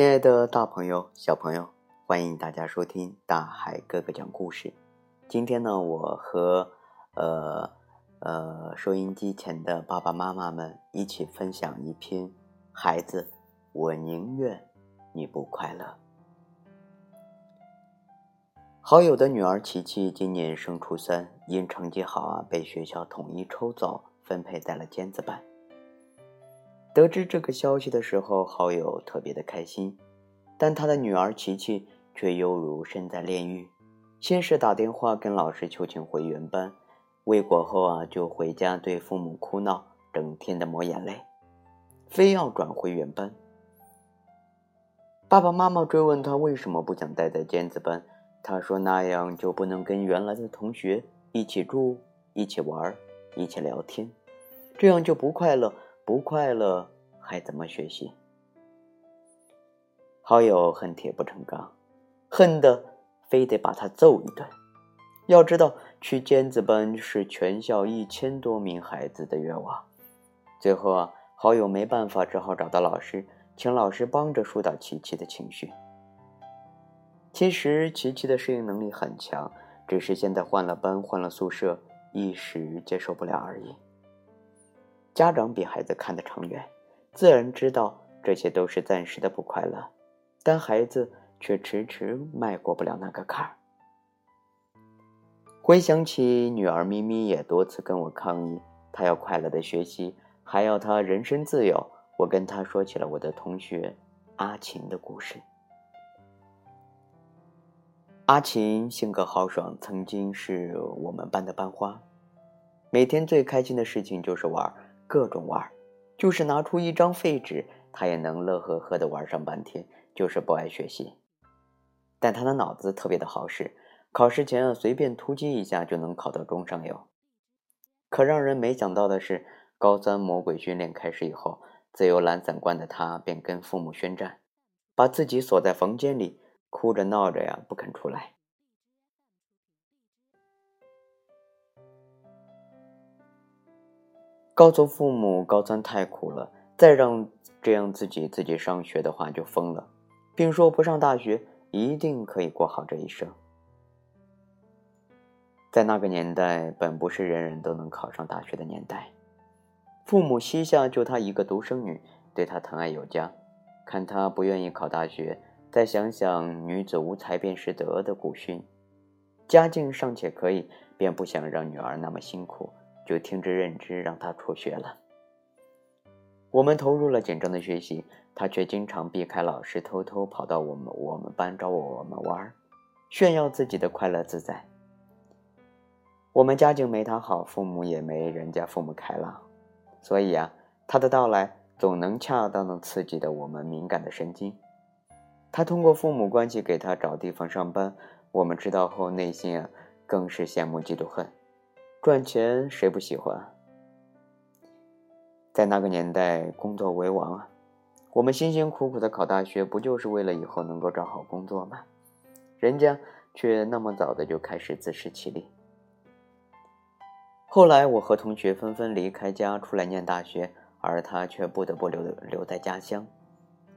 亲爱的大朋友、小朋友，欢迎大家收听大海哥哥讲故事。今天呢，我和呃呃收音机前的爸爸妈妈们一起分享一篇《孩子，我宁愿你不快乐》。好友的女儿琪琪今年升初三，因成绩好啊，被学校统一抽走，分配在了尖子班。得知这个消息的时候，好友特别的开心，但他的女儿琪琪却犹如身在炼狱。先是打电话跟老师求情回原班，未果后啊，就回家对父母哭闹，整天的抹眼泪，非要转回原班。爸爸妈妈追问他为什么不想待在尖子班，他说那样就不能跟原来的同学一起住、一起玩、一起聊天，这样就不快乐。不快乐还怎么学习？好友恨铁不成钢，恨得非得把他揍一顿。要知道，去尖子班是全校一千多名孩子的愿望。最后啊，好友没办法，只好找到老师，请老师帮着疏导琪琪的情绪。其实琪琪的适应能力很强，只是现在换了班，换了宿舍，一时接受不了而已。家长比孩子看得长远，自然知道这些都是暂时的不快乐，但孩子却迟迟迈过不了那个坎儿。回想起女儿咪咪也多次跟我抗议，她要快乐的学习，还要她人身自由。我跟她说起了我的同学阿琴的故事。阿琴性格豪爽，曾经是我们班的班花，每天最开心的事情就是玩儿。各种玩，就是拿出一张废纸，他也能乐呵呵的玩上半天。就是不爱学习，但他的脑子特别的好使，考试前啊随便突击一下就能考到中上游。可让人没想到的是，高三魔鬼训练开始以后，自由懒散惯的他便跟父母宣战，把自己锁在房间里，哭着闹着呀不肯出来。告诉父母高三太苦了，再让这样自己自己上学的话就疯了，并说不上大学一定可以过好这一生。在那个年代，本不是人人都能考上大学的年代，父母膝下就她一个独生女，对她疼爱有加。看她不愿意考大学，再想想“女子无才便是德”的古训，家境尚且可以，便不想让女儿那么辛苦。就听之任之，让他辍学了。我们投入了紧张的学习，他却经常避开老师，偷偷跑到我们我们班找我们玩，炫耀自己的快乐自在。我们家境没他好，父母也没人家父母开朗，所以啊，他的到来总能恰当的刺激的我们敏感的神经。他通过父母关系给他找地方上班，我们知道后内心啊更是羡慕嫉妒恨。赚钱谁不喜欢？在那个年代，工作为王啊！我们辛辛苦苦的考大学，不就是为了以后能够找好工作吗？人家却那么早的就开始自食其力。后来，我和同学纷纷离开家出来念大学，而他却不得不留留在家乡。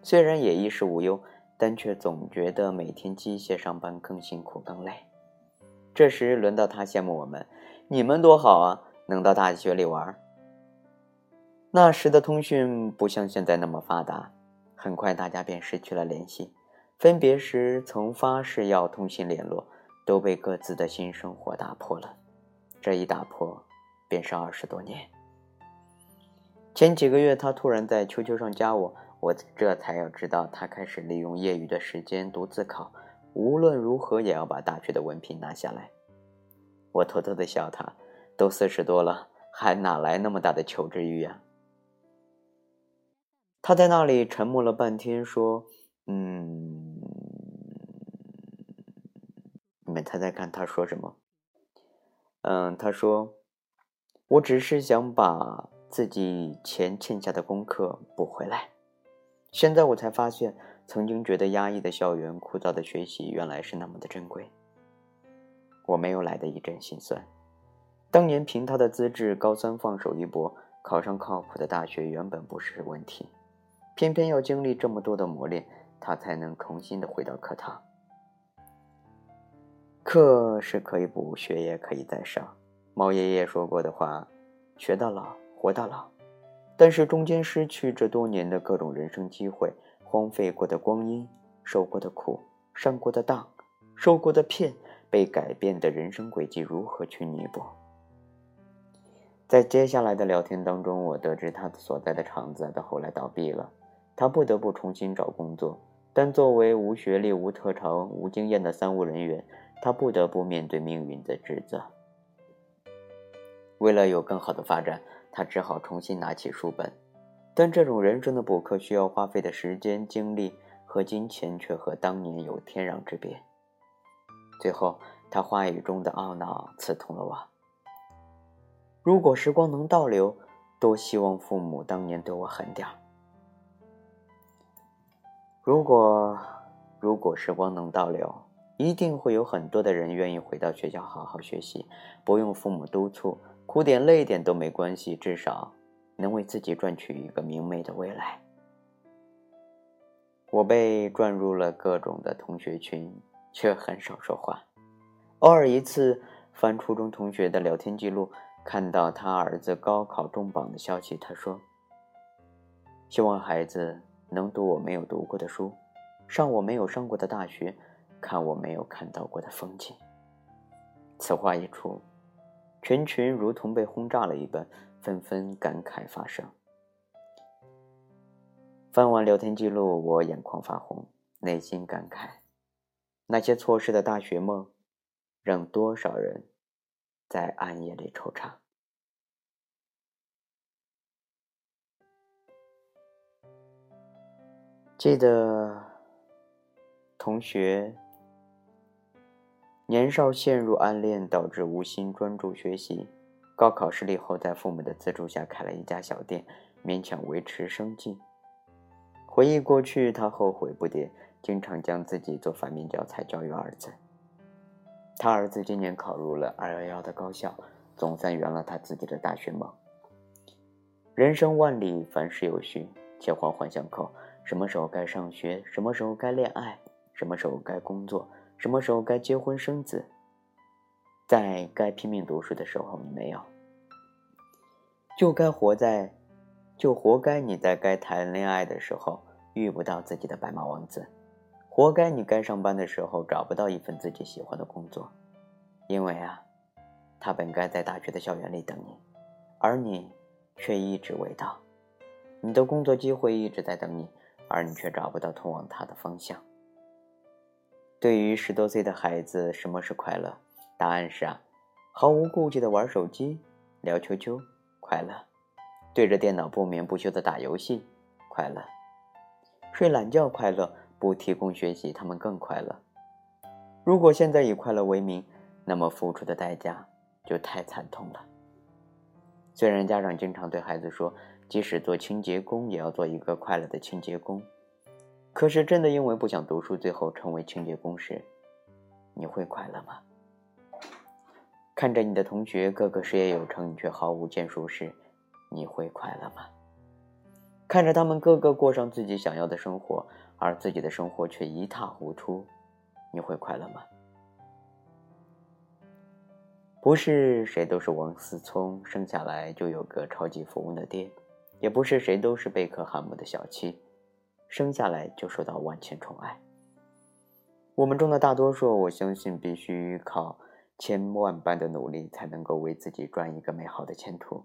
虽然也衣食无忧，但却总觉得每天机械上班更辛苦更累。这时，轮到他羡慕我们。你们多好啊，能到大学里玩。那时的通讯不像现在那么发达，很快大家便失去了联系。分别时曾发誓要通信联络，都被各自的新生活打破了。这一打破，便是二十多年。前几个月，他突然在 QQ 上加我，我这才要知道他开始利用业余的时间读自考，无论如何也要把大学的文凭拿下来。我偷偷的笑他，都四十多了，还哪来那么大的求知欲呀？他在那里沉默了半天，说：“嗯，你们猜猜看，他说什么？”嗯，他说：“我只是想把自己以前欠下的功课补回来。现在我才发现，曾经觉得压抑的校园、枯燥的学习，原来是那么的珍贵。”我没有来的一阵心酸。当年凭他的资质，高三放手一搏，考上靠谱的大学原本不是问题，偏偏要经历这么多的磨练，他才能重新的回到课堂。课是可以补，学也可以再上。毛爷爷说过的话：“学到老，活到老。”但是中间失去这多年的各种人生机会，荒废过的光阴，受过的苦，上过的当，受过的骗，被改变的人生轨迹，如何去弥补？在接下来的聊天当中，我得知他所在的厂子到后来倒闭了，他不得不重新找工作。但作为无学历、无特长、无经验的三无人员，他不得不面对命运的指责。为了有更好的发展，他只好重新拿起书本。但这种人生的补课需要花费的时间、精力和金钱，却和当年有天壤之别。最后，他话语中的懊恼刺痛了我。如果时光能倒流，多希望父母当年对我狠点儿。如果，如果时光能倒流，一定会有很多的人愿意回到学校好好学习，不用父母督促，哭点累点都没关系，至少能为自己赚取一个明媚的未来。我被转入了各种的同学群，却很少说话。偶尔一次翻初中同学的聊天记录，看到他儿子高考中榜的消息，他说：“希望孩子。”能读我没有读过的书，上我没有上过的大学，看我没有看到过的风景。此话一出，群群如同被轰炸了一般，纷纷感慨发声。翻完聊天记录，我眼眶发红，内心感慨：那些错失的大学梦，让多少人在暗夜里惆怅。记得同学年少陷入暗恋，导致无心专注学习。高考失利后，在父母的资助下开了一家小店，勉强维持生计。回忆过去，他后悔不迭，经常将自己做反面教材教育儿子。他儿子今年考入了二幺幺的高校，总算圆了他自己的大学梦。人生万里，凡事有序，且环环相扣。什么时候该上学？什么时候该恋爱？什么时候该工作？什么时候该结婚生子？在该拼命读书的时候，你没有，就该活在，就活该你在该谈恋爱的时候遇不到自己的白马王子，活该你该上班的时候找不到一份自己喜欢的工作，因为啊，他本该在大学的校园里等你，而你却一直未到，你的工作机会一直在等你。而你却找不到通往他的方向。对于十多岁的孩子，什么是快乐？答案是啊，毫无顾忌的玩手机、聊 QQ，快乐；对着电脑不眠不休的打游戏，快乐；睡懒觉快乐，不提供学习他们更快乐。如果现在以快乐为名，那么付出的代价就太惨痛了。虽然家长经常对孩子说。即使做清洁工，也要做一个快乐的清洁工。可是，真的因为不想读书，最后成为清洁工时，你会快乐吗？看着你的同学个个事业有成，你却毫无建树时，你会快乐吗？看着他们个个过上自己想要的生活，而自己的生活却一塌糊涂，你会快乐吗？不是谁都是王思聪，生下来就有个超级富翁的爹。也不是谁都是贝克汉姆的小七，生下来就受到万千宠爱。我们中的大多数，我相信必须靠千万般的努力，才能够为自己赚一个美好的前途。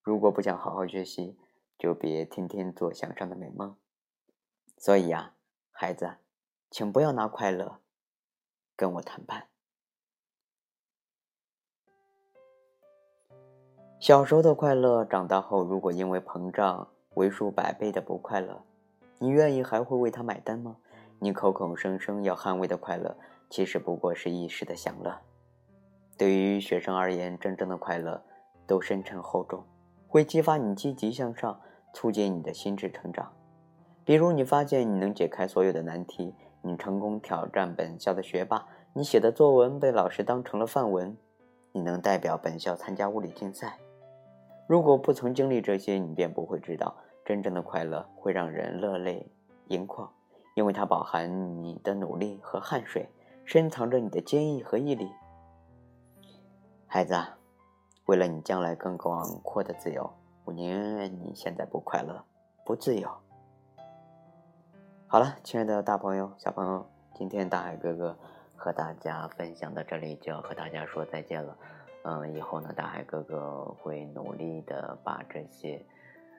如果不想好好学习，就别天天做向上的美梦。所以呀，孩子，请不要拿快乐跟我谈判。小时候的快乐，长大后如果因为膨胀为数百倍的不快乐，你愿意还会为他买单吗？你口口声声要捍卫的快乐，其实不过是一时的享乐。对于学生而言，真正的快乐都深沉厚重，会激发你积极向上，促进你的心智成长。比如，你发现你能解开所有的难题，你成功挑战本校的学霸，你写的作文被老师当成了范文，你能代表本校参加物理竞赛。如果不曾经历这些，你便不会知道，真正的快乐会让人热泪盈眶，因为它饱含你的努力和汗水，深藏着你的坚毅和毅力。孩子，为了你将来更广阔的自由，我宁愿你现在不快乐、不自由。好了，亲爱的大朋友、小朋友，今天大海哥哥和大家分享到这里，就要和大家说再见了。嗯，以后呢，大海哥哥会努力的把这些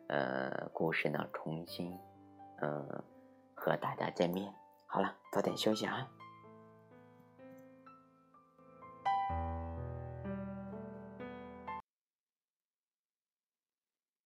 呃故事呢重新嗯和大家见面。好了，早点休息啊。